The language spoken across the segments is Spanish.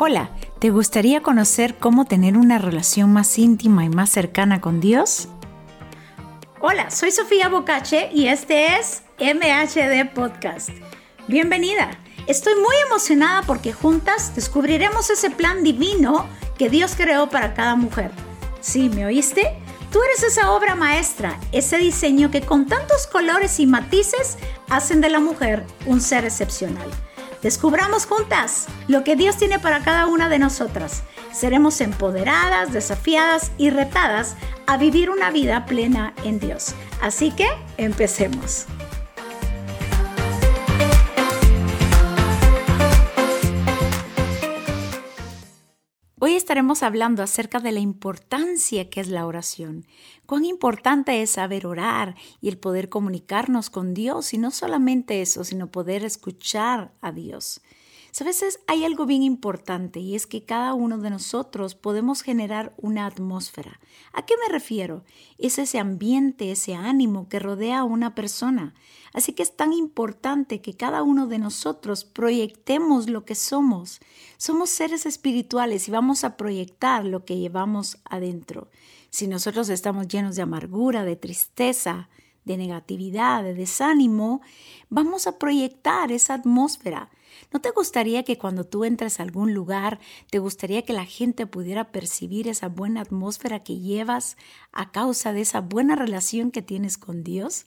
Hola, ¿te gustaría conocer cómo tener una relación más íntima y más cercana con Dios? Hola, soy Sofía Bocache y este es MHD Podcast. Bienvenida. Estoy muy emocionada porque juntas descubriremos ese plan divino que Dios creó para cada mujer. ¿Sí, me oíste? Tú eres esa obra maestra, ese diseño que con tantos colores y matices hacen de la mujer un ser excepcional. Descubramos juntas lo que Dios tiene para cada una de nosotras. Seremos empoderadas, desafiadas y retadas a vivir una vida plena en Dios. Así que empecemos. Hoy estaremos hablando acerca de la importancia que es la oración, cuán importante es saber orar y el poder comunicarnos con Dios y no solamente eso, sino poder escuchar a Dios. Veces hay algo bien importante y es que cada uno de nosotros podemos generar una atmósfera. ¿A qué me refiero? Es ese ambiente, ese ánimo que rodea a una persona. Así que es tan importante que cada uno de nosotros proyectemos lo que somos. Somos seres espirituales y vamos a proyectar lo que llevamos adentro. Si nosotros estamos llenos de amargura, de tristeza, de negatividad, de desánimo, vamos a proyectar esa atmósfera. ¿No te gustaría que cuando tú entres a algún lugar, te gustaría que la gente pudiera percibir esa buena atmósfera que llevas a causa de esa buena relación que tienes con Dios?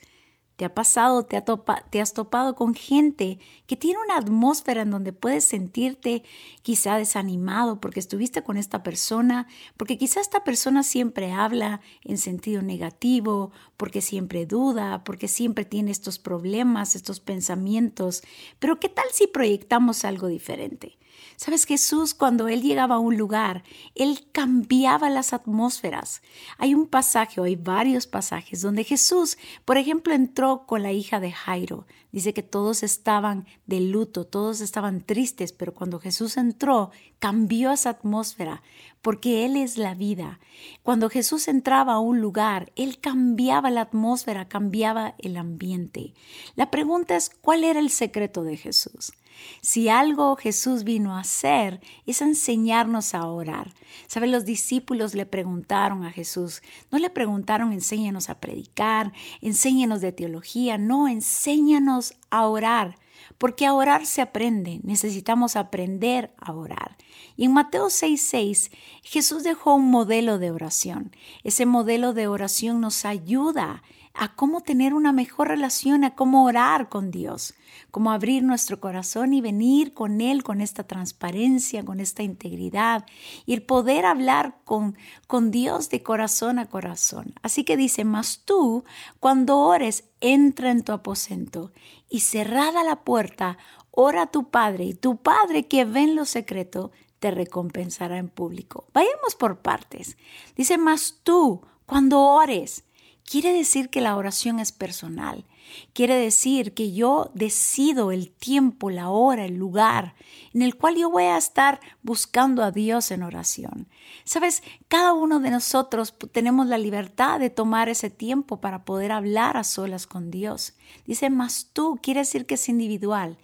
¿Te ha pasado, te, has topado con gente que tiene una atmósfera en donde puedes sentirte quizá desanimado porque estuviste con esta persona, porque quizá esta persona siempre habla en sentido negativo, porque siempre duda, porque siempre tiene estos problemas, estos pensamientos? Pero ¿qué tal si proyectamos algo diferente? Sabes, Jesús cuando él llegaba a un lugar, él cambiaba las atmósferas. Hay un pasaje, o hay varios pasajes, donde Jesús, por ejemplo, entró con la hija de Jairo. Dice que todos estaban de luto, todos estaban tristes, pero cuando Jesús entró, cambió esa atmósfera, porque Él es la vida. Cuando Jesús entraba a un lugar, Él cambiaba la atmósfera, cambiaba el ambiente. La pregunta es, ¿cuál era el secreto de Jesús? Si algo Jesús vino a hacer es enseñarnos a orar. ¿Saben? Los discípulos le preguntaron a Jesús, no le preguntaron enséñanos a predicar, enséñanos de teología, no, enséñanos a orar. Porque a orar se aprende, necesitamos aprender a orar. Y en Mateo 6:6 Jesús dejó un modelo de oración. Ese modelo de oración nos ayuda a cómo tener una mejor relación, a cómo orar con Dios, cómo abrir nuestro corazón y venir con Él con esta transparencia, con esta integridad y el poder hablar con, con Dios de corazón a corazón. Así que dice, mas tú, cuando ores, entra en tu aposento y cerrada la puerta, ora a tu Padre y tu Padre que ve en lo secreto, te recompensará en público. Vayamos por partes. Dice, mas tú, cuando ores, Quiere decir que la oración es personal. Quiere decir que yo decido el tiempo, la hora, el lugar en el cual yo voy a estar buscando a Dios en oración. Sabes, cada uno de nosotros tenemos la libertad de tomar ese tiempo para poder hablar a solas con Dios. Dice, más tú, quiere decir que es individual.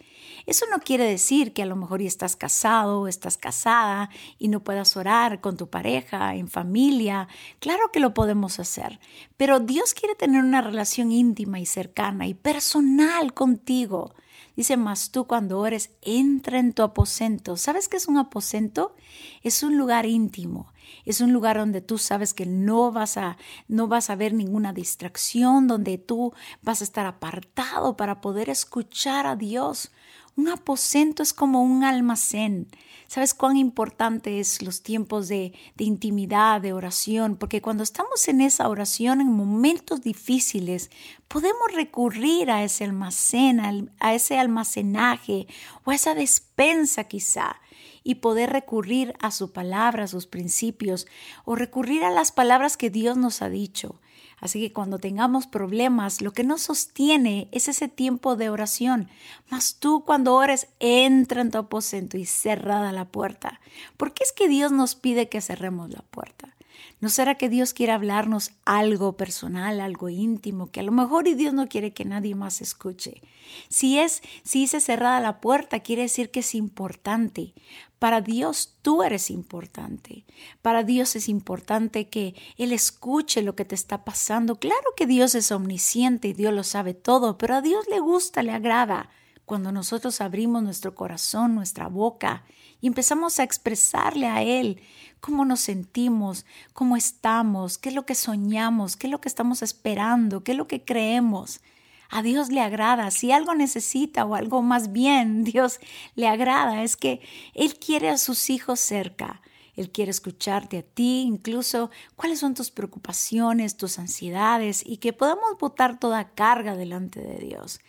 Eso no quiere decir que a lo mejor ya estás casado o estás casada y no puedas orar con tu pareja, en familia. Claro que lo podemos hacer, pero Dios quiere tener una relación íntima y cercana y personal contigo. Dice, más tú cuando ores, entra en tu aposento. ¿Sabes qué es un aposento? Es un lugar íntimo. Es un lugar donde tú sabes que no vas a no vas a ver ninguna distracción, donde tú vas a estar apartado para poder escuchar a Dios. Un aposento es como un almacén. ¿Sabes cuán importante es los tiempos de, de, intimidad, de oración? Porque cuando estamos en esa oración, en momentos difíciles, podemos recurrir a ese almacén, a ese almacenaje o a esa despensa quizá y poder recurrir a su palabra, a sus principios o recurrir a las palabras que Dios nos ha dicho. Así que cuando tengamos problemas, lo que nos sostiene es ese tiempo de oración. Mas tú cuando ores, entra en tu aposento y cerrada la puerta. ¿Por qué es que Dios nos pide que cerremos la puerta? ¿No será que Dios quiere hablarnos algo personal, algo íntimo, que a lo mejor y Dios no quiere que nadie más escuche? Si es, si dice cerrada la puerta, quiere decir que es importante. Para Dios tú eres importante. Para Dios es importante que Él escuche lo que te está pasando. Claro que Dios es omnisciente y Dios lo sabe todo, pero a Dios le gusta, le agrada cuando nosotros abrimos nuestro corazón, nuestra boca y empezamos a expresarle a Él cómo nos sentimos, cómo estamos, qué es lo que soñamos, qué es lo que estamos esperando, qué es lo que creemos. A Dios le agrada, si algo necesita o algo más bien Dios le agrada, es que Él quiere a sus hijos cerca. Él quiere escucharte a ti, incluso cuáles son tus preocupaciones, tus ansiedades y que podamos botar toda carga delante de Dios.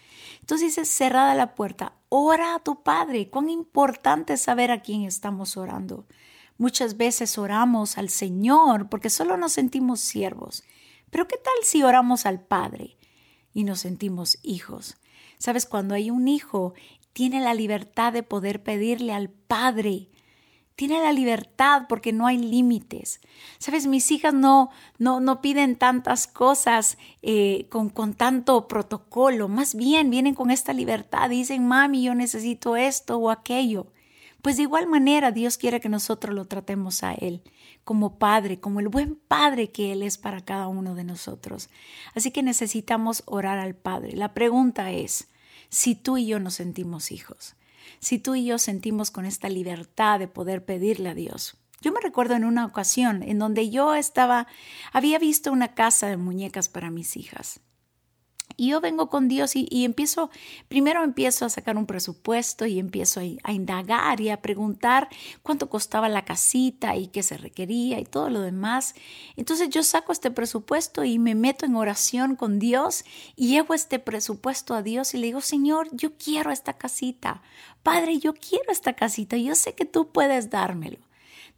Entonces dice, cerrada la puerta, ora a tu Padre. Cuán importante es saber a quién estamos orando. Muchas veces oramos al Señor porque solo nos sentimos siervos. Pero ¿qué tal si oramos al Padre y nos sentimos hijos? Sabes, cuando hay un hijo, tiene la libertad de poder pedirle al Padre tiene la libertad porque no hay límites. Sabes, mis hijas no, no, no piden tantas cosas eh, con, con tanto protocolo, más bien vienen con esta libertad, dicen, mami, yo necesito esto o aquello. Pues de igual manera Dios quiere que nosotros lo tratemos a Él como Padre, como el buen Padre que Él es para cada uno de nosotros. Así que necesitamos orar al Padre. La pregunta es, si tú y yo nos sentimos hijos, si tú y yo sentimos con esta libertad de poder pedirle a Dios. Yo me recuerdo en una ocasión en donde yo estaba, había visto una casa de muñecas para mis hijas. Y yo vengo con Dios y, empiezo, primero empiezo a sacar un presupuesto y empiezo a, indagar y a preguntar cuánto costaba la casita y qué se requería y todo lo demás. Entonces yo saco este presupuesto y me meto en oración con Dios y llevo este presupuesto a Dios y le digo, Señor, yo quiero esta casita. Padre, yo quiero esta casita. Yo sé que tú puedes dármelo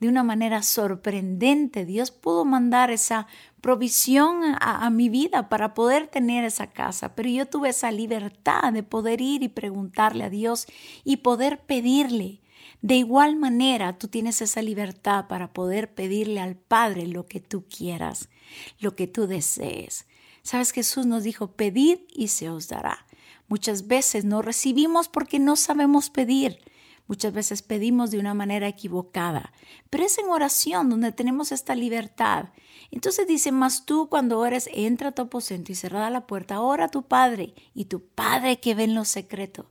de una manera sorprendente. Dios pudo mandar esa provisión a, mi vida para poder tener esa casa, pero yo tuve esa libertad de poder ir y preguntarle a Dios y poder pedirle. De igual manera, tú tienes esa libertad para poder pedirle al Padre lo que tú quieras, lo que tú desees. Sabes, Jesús nos dijo, pedid y se os dará. Muchas veces no recibimos porque no sabemos pedir. Muchas veces pedimos de una manera equivocada, pero es en oración donde tenemos esta libertad. Entonces dice, más tú cuando ores, entra a tu aposento y cerrada la puerta, ora a tu Padre y tu Padre que ve en lo secreto.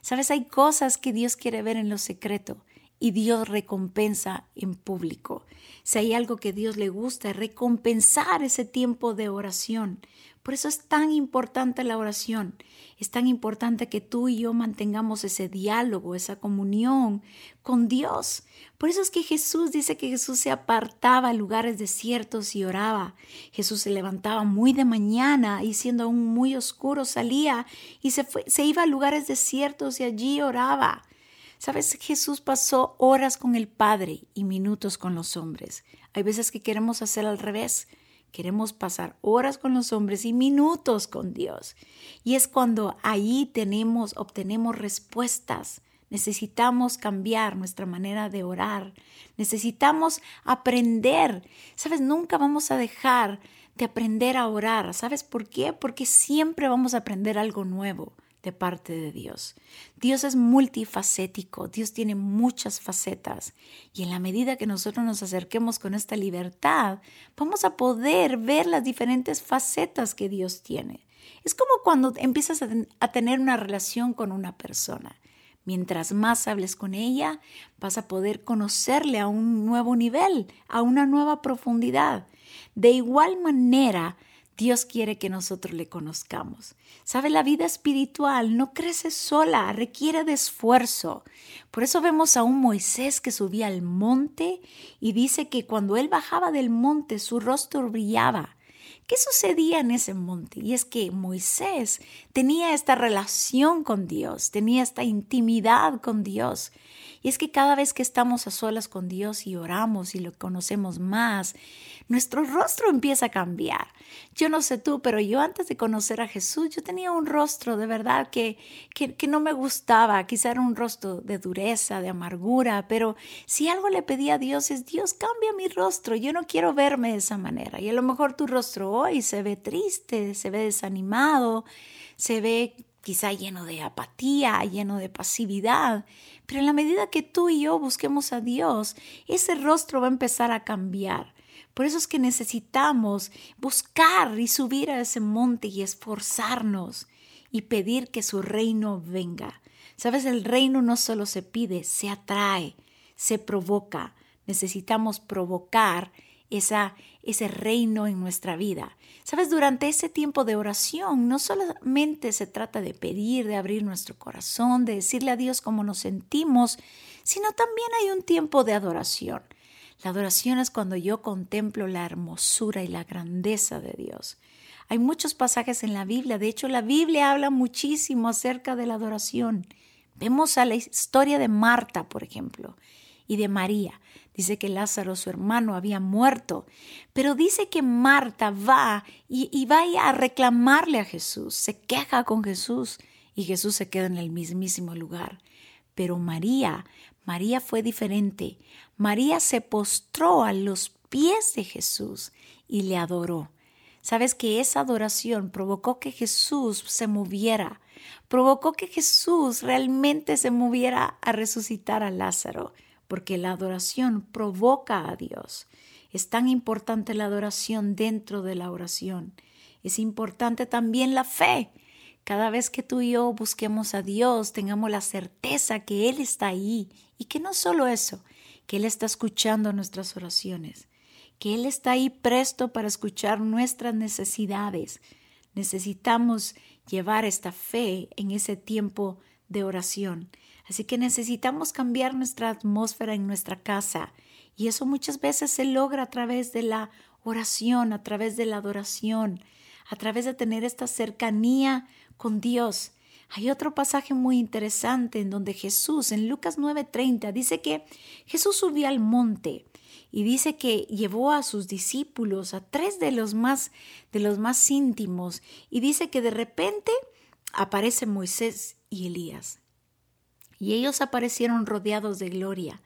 Sabes, hay cosas que Dios quiere ver en lo secreto y Dios recompensa en público. Si hay algo que Dios le gusta, recompensar ese tiempo de oración. Por eso es tan importante la oración. Es tan importante que tú y yo mantengamos ese diálogo, esa comunión con Dios. Por eso es que Jesús dice que Jesús se apartaba a lugares desiertos y oraba. Jesús se levantaba muy de mañana y siendo aún muy oscuro salía y se, se iba a lugares desiertos y allí oraba. Sabes, Jesús pasó horas con el Padre y minutos con los hombres. Hay veces que queremos hacer al revés. Queremos pasar horas con los hombres y minutos con Dios. Y es cuando ahí tenemos, obtenemos respuestas. Necesitamos cambiar nuestra manera de orar. Necesitamos aprender. Sabes, nunca vamos a dejar de aprender a orar. ¿Sabes por qué? Porque siempre vamos a aprender algo nuevo de parte de Dios. Dios es multifacético, Dios tiene muchas facetas y en la medida que nosotros nos acerquemos con esta libertad, vamos a poder ver las diferentes facetas que Dios tiene. Es como cuando empiezas a, tener una relación con una persona. Mientras más hables con ella, vas a poder conocerle a un nuevo nivel, a una nueva profundidad. De igual manera, Dios quiere que nosotros le conozcamos. Sabe, la vida espiritual no crece sola, requiere de esfuerzo. Por eso vemos a un Moisés que subía al monte y dice que cuando él bajaba del monte su rostro brillaba. ¿Qué sucedía en ese monte? Y es que Moisés tenía esta relación con Dios, tenía esta intimidad con Dios. Y es que cada vez que estamos a solas con Dios y oramos y lo conocemos más, nuestro rostro empieza a cambiar. Yo no sé tú, pero yo antes de conocer a Jesús, yo tenía un rostro de verdad que, que, que no me gustaba. Quizá era un rostro de dureza, de amargura, pero si algo le pedía a Dios es, Dios, cambia mi rostro. Yo no quiero verme de esa manera. Y a lo mejor tu rostro hoy se ve triste, se ve desanimado, se ve quizá lleno de apatía, lleno de pasividad, pero en la medida que tú y yo busquemos a Dios, ese rostro va a empezar a cambiar. Por eso es que necesitamos buscar y subir a ese monte y esforzarnos y pedir que su reino venga. Sabes, el reino no solo se pide, se atrae, se provoca. Necesitamos provocar esa, ese reino en nuestra vida. Sabes, durante ese tiempo de oración no solamente se trata de pedir, de abrir nuestro corazón, de decirle a Dios cómo nos sentimos, sino también hay un tiempo de adoración. La adoración es cuando yo contemplo la hermosura y la grandeza de Dios. Hay muchos pasajes en la Biblia, de hecho la Biblia habla muchísimo acerca de la adoración. Vemos a la historia de Marta, por ejemplo y de María. Dice que Lázaro, su hermano, había muerto, pero dice que Marta va y, y va a reclamarle a Jesús, se queja con Jesús y Jesús se queda en el mismísimo lugar. Pero María, María fue diferente. María se postró a los pies de Jesús y le adoró. Sabes que esa adoración provocó que Jesús se moviera, provocó que Jesús realmente se moviera a resucitar a Lázaro porque la adoración provoca a Dios. Es tan importante la adoración dentro de la oración. Es importante también la fe. Cada vez que tú y yo busquemos a Dios, tengamos la certeza que Él está ahí y que no solo eso, que Él está escuchando nuestras oraciones, que Él está ahí presto para escuchar nuestras necesidades. Necesitamos llevar esta fe en ese tiempo de oración. Así que necesitamos cambiar nuestra atmósfera en nuestra casa y eso muchas veces se logra a través de la oración, a través de la adoración, a través de tener esta cercanía con Dios. Hay otro pasaje muy interesante en donde Jesús, en Lucas 9:30, dice que Jesús subió al monte y dice que llevó a sus discípulos, a tres de los más de los más íntimos, y dice que de repente aparece Moisés y Elías y ellos aparecieron rodeados de gloria.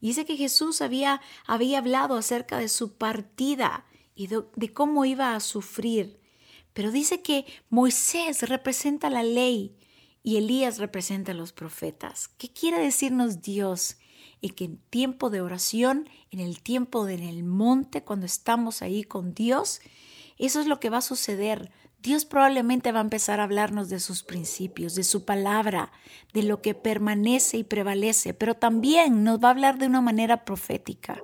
dice que Jesús había, hablado acerca de su partida y de, de cómo iba a sufrir. Pero dice que Moisés representa la ley y Elías representa a los profetas. ¿Qué quiere decirnos Dios? Y que en tiempo de oración, en el tiempo del monte, cuando estamos ahí con Dios, eso es lo que va a suceder. Dios probablemente va a empezar a hablarnos de sus principios, de su palabra, de lo que permanece y prevalece, pero también nos va a hablar de una manera profética,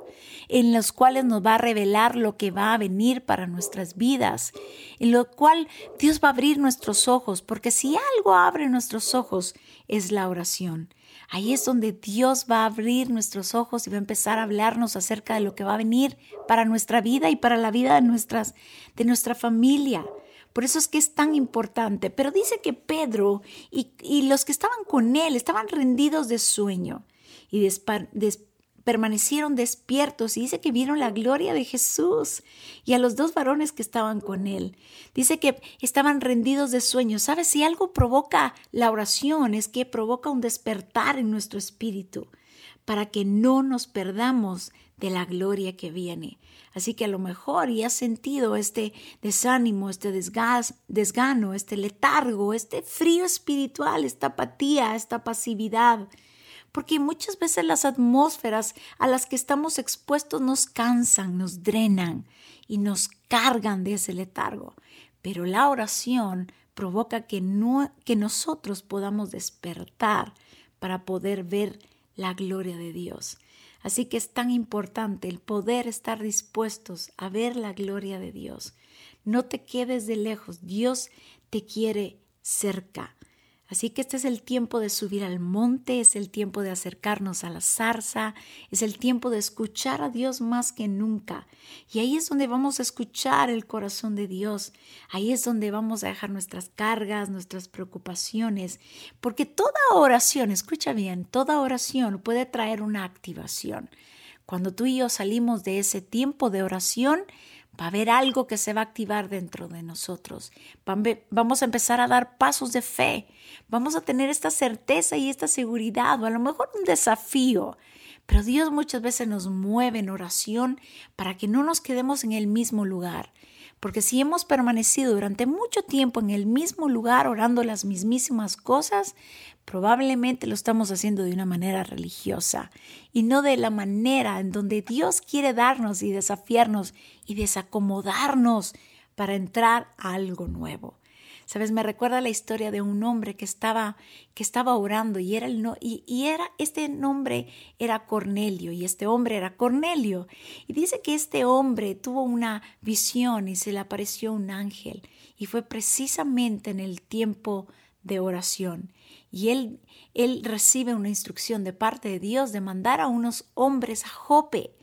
en los cuales nos va a revelar lo que va a venir para nuestras vidas, en lo cual Dios va a abrir nuestros ojos, porque si algo abre nuestros ojos es la oración. Ahí es donde Dios va a abrir nuestros ojos y va a empezar a hablarnos acerca de lo que va a venir para nuestra vida y para la vida de, nuestras, de nuestra familia. Por eso es que es tan importante. Pero dice que Pedro y, los que estaban con él estaban rendidos de sueño y permanecieron despiertos y dice que vieron la gloria de Jesús y a los dos varones que estaban con él. Dice que estaban rendidos de sueño. ¿Sabes? Si algo provoca la oración es que provoca un despertar en nuestro espíritu para que no nos perdamos de la gloria que viene. Así que a lo mejor y has sentido este desánimo, este desgano, este letargo, este frío espiritual, esta apatía, esta pasividad. Porque muchas veces las atmósferas a las que estamos expuestos nos cansan, nos drenan y nos cargan de ese letargo. Pero la oración provoca que, que nosotros podamos despertar para poder ver la gloria de Dios. Así que es tan importante el poder estar dispuestos a ver la gloria de Dios. No te quedes de lejos, Dios te quiere cerca. Así que este es el tiempo de subir al monte, es el tiempo de acercarnos a la zarza, es el tiempo de escuchar a Dios más que nunca. Y ahí es donde vamos a escuchar el corazón de Dios, ahí es donde vamos a dejar nuestras cargas, nuestras preocupaciones, porque toda oración, escucha bien, toda oración puede traer una activación. Cuando tú y yo salimos de ese tiempo de oración, va a haber algo que se va a activar dentro de nosotros. Vamos a empezar a dar pasos de fe. Vamos a tener esta certeza y esta seguridad, o a lo mejor un desafío. Pero Dios muchas veces nos mueve en oración para que no nos quedemos en el mismo lugar. Porque si hemos permanecido durante mucho tiempo en el mismo lugar orando las mismísimas cosas, probablemente lo estamos haciendo de una manera religiosa y no de la manera en donde Dios quiere darnos y desafiarnos y desacomodarnos para entrar a algo nuevo. Sabes, me recuerda la historia de un hombre que estaba, que estaba orando y era el no, y, y era este nombre era Cornelio y este hombre era Cornelio. Y dice que este hombre tuvo una visión y se le apareció un ángel y fue precisamente en el tiempo de oración. Y él, él recibe una instrucción de parte de Dios de mandar a unos hombres a Jope.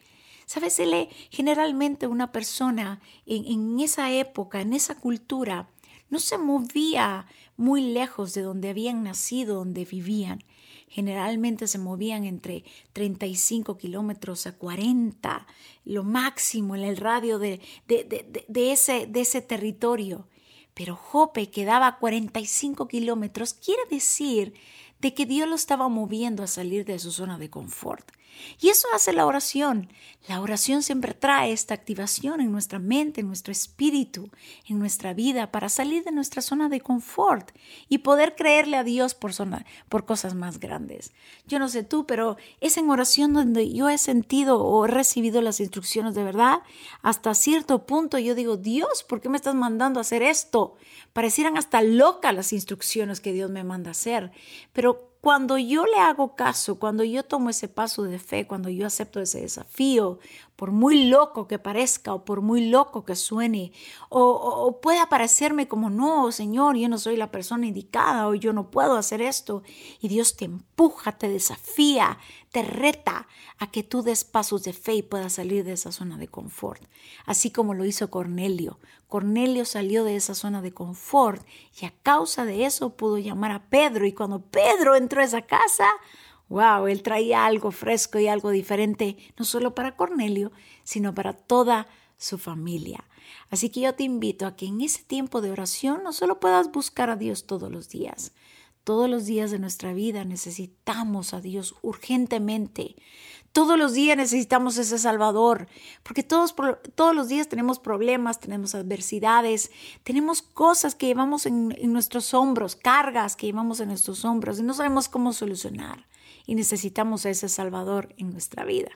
Sabes, él generalmente una persona en, en esa época, en esa cultura, no se movía muy lejos de donde habían nacido, donde vivían. Generalmente se movían entre 35 kilómetros a 40, lo máximo en el radio de, de, ese, de ese territorio. Pero Jope quedaba a 45 kilómetros, quiere decir de que Dios lo estaba moviendo a salir de su zona de confort. Y eso hace la oración. La oración siempre trae esta activación en nuestra mente, en nuestro espíritu, en nuestra vida, para salir de nuestra zona de confort y poder creerle a Dios por, cosas más grandes. Yo no sé tú, pero es en oración donde yo he sentido o he recibido las instrucciones de verdad. Hasta cierto punto yo digo, Dios, ¿por qué me estás mandando a hacer esto? Parecieran hasta locas las instrucciones que Dios me manda hacer. Pero cuando yo le hago caso, cuando yo tomo ese paso de fe, cuando yo acepto ese desafío, por muy loco que parezca o por muy loco que suene, o, o, pueda parecerme como, no, Señor, yo no soy la persona indicada o yo no puedo hacer esto, y Dios te empuja, te desafía, te reta a que tú des pasos de fe y puedas salir de esa zona de confort, así como lo hizo Cornelio. Cornelio salió de esa zona de confort y a causa de eso pudo llamar a Pedro. Y cuando Pedro entró a esa casa, wow, él traía algo fresco y algo diferente, no solo para Cornelio, sino para toda su familia. Así que yo te invito a que en ese tiempo de oración no solo puedas buscar a Dios todos los días, todos los días de nuestra vida necesitamos a Dios urgentemente. Todos los días necesitamos ese Salvador, porque todos, todos los días tenemos problemas, tenemos adversidades, tenemos cosas que llevamos en, en nuestros hombros, cargas que llevamos en nuestros hombros y no sabemos cómo solucionar y necesitamos a ese Salvador en nuestra vida.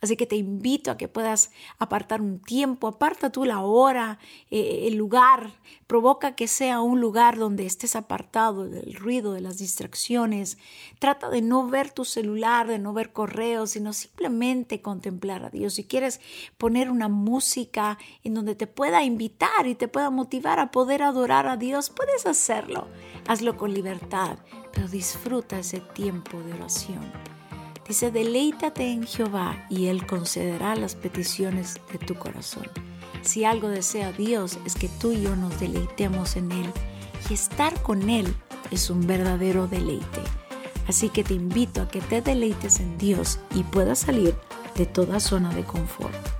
Así que te invito a que puedas apartar un tiempo, aparta tú la hora, eh, el lugar, provoca que sea un lugar donde estés apartado del ruido, de las distracciones. Trata de no ver tu celular, de no ver correos, sino simplemente contemplar a Dios. Si quieres poner una música en donde te pueda invitar y te pueda motivar a poder adorar a Dios, puedes hacerlo. Hazlo con libertad, pero disfruta ese tiempo de oración. Dice, deleítate en Jehová y Él concederá las peticiones de tu corazón. Si algo desea Dios es que tú y yo nos deleitemos en Él y estar con Él es un verdadero deleite. Así que te invito a que te deleites en Dios y puedas salir de toda zona de confort.